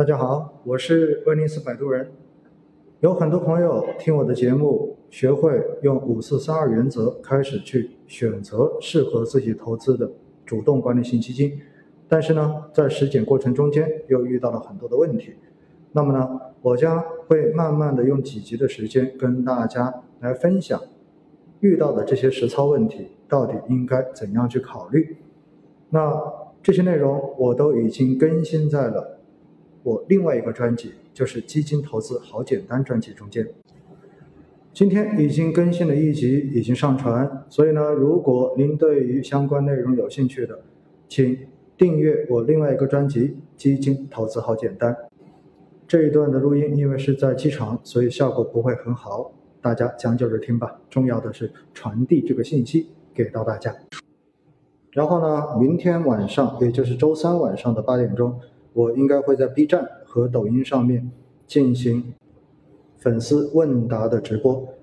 大家好，我是威尼斯摆渡人。有很多朋友听我的节目，学会用五四三二原则开始去选择适合自己投资的主动管理型基金，但是呢，在实践过程中间又遇到了很多的问题。那么呢，我将会慢慢的用几集的时间跟大家来分享遇到的这些实操问题，到底应该怎样去考虑。那这些内容我都已经更新在了我另外一个专辑，就是基金投资好简单专辑中间。今天已经更新了一集，已经上传，所以呢，如果您对于相关内容有兴趣的，请订阅我另外一个专辑《基金投资好简单》。这一段的录音因为是在机场，所以效果不会很好，大家将就着听吧。重要的是传递这个信息给到大家。然后呢，明天晚上，也就是周三晚上的八点钟，我应该会在 B 站和抖音上面进行粉丝问答的直播。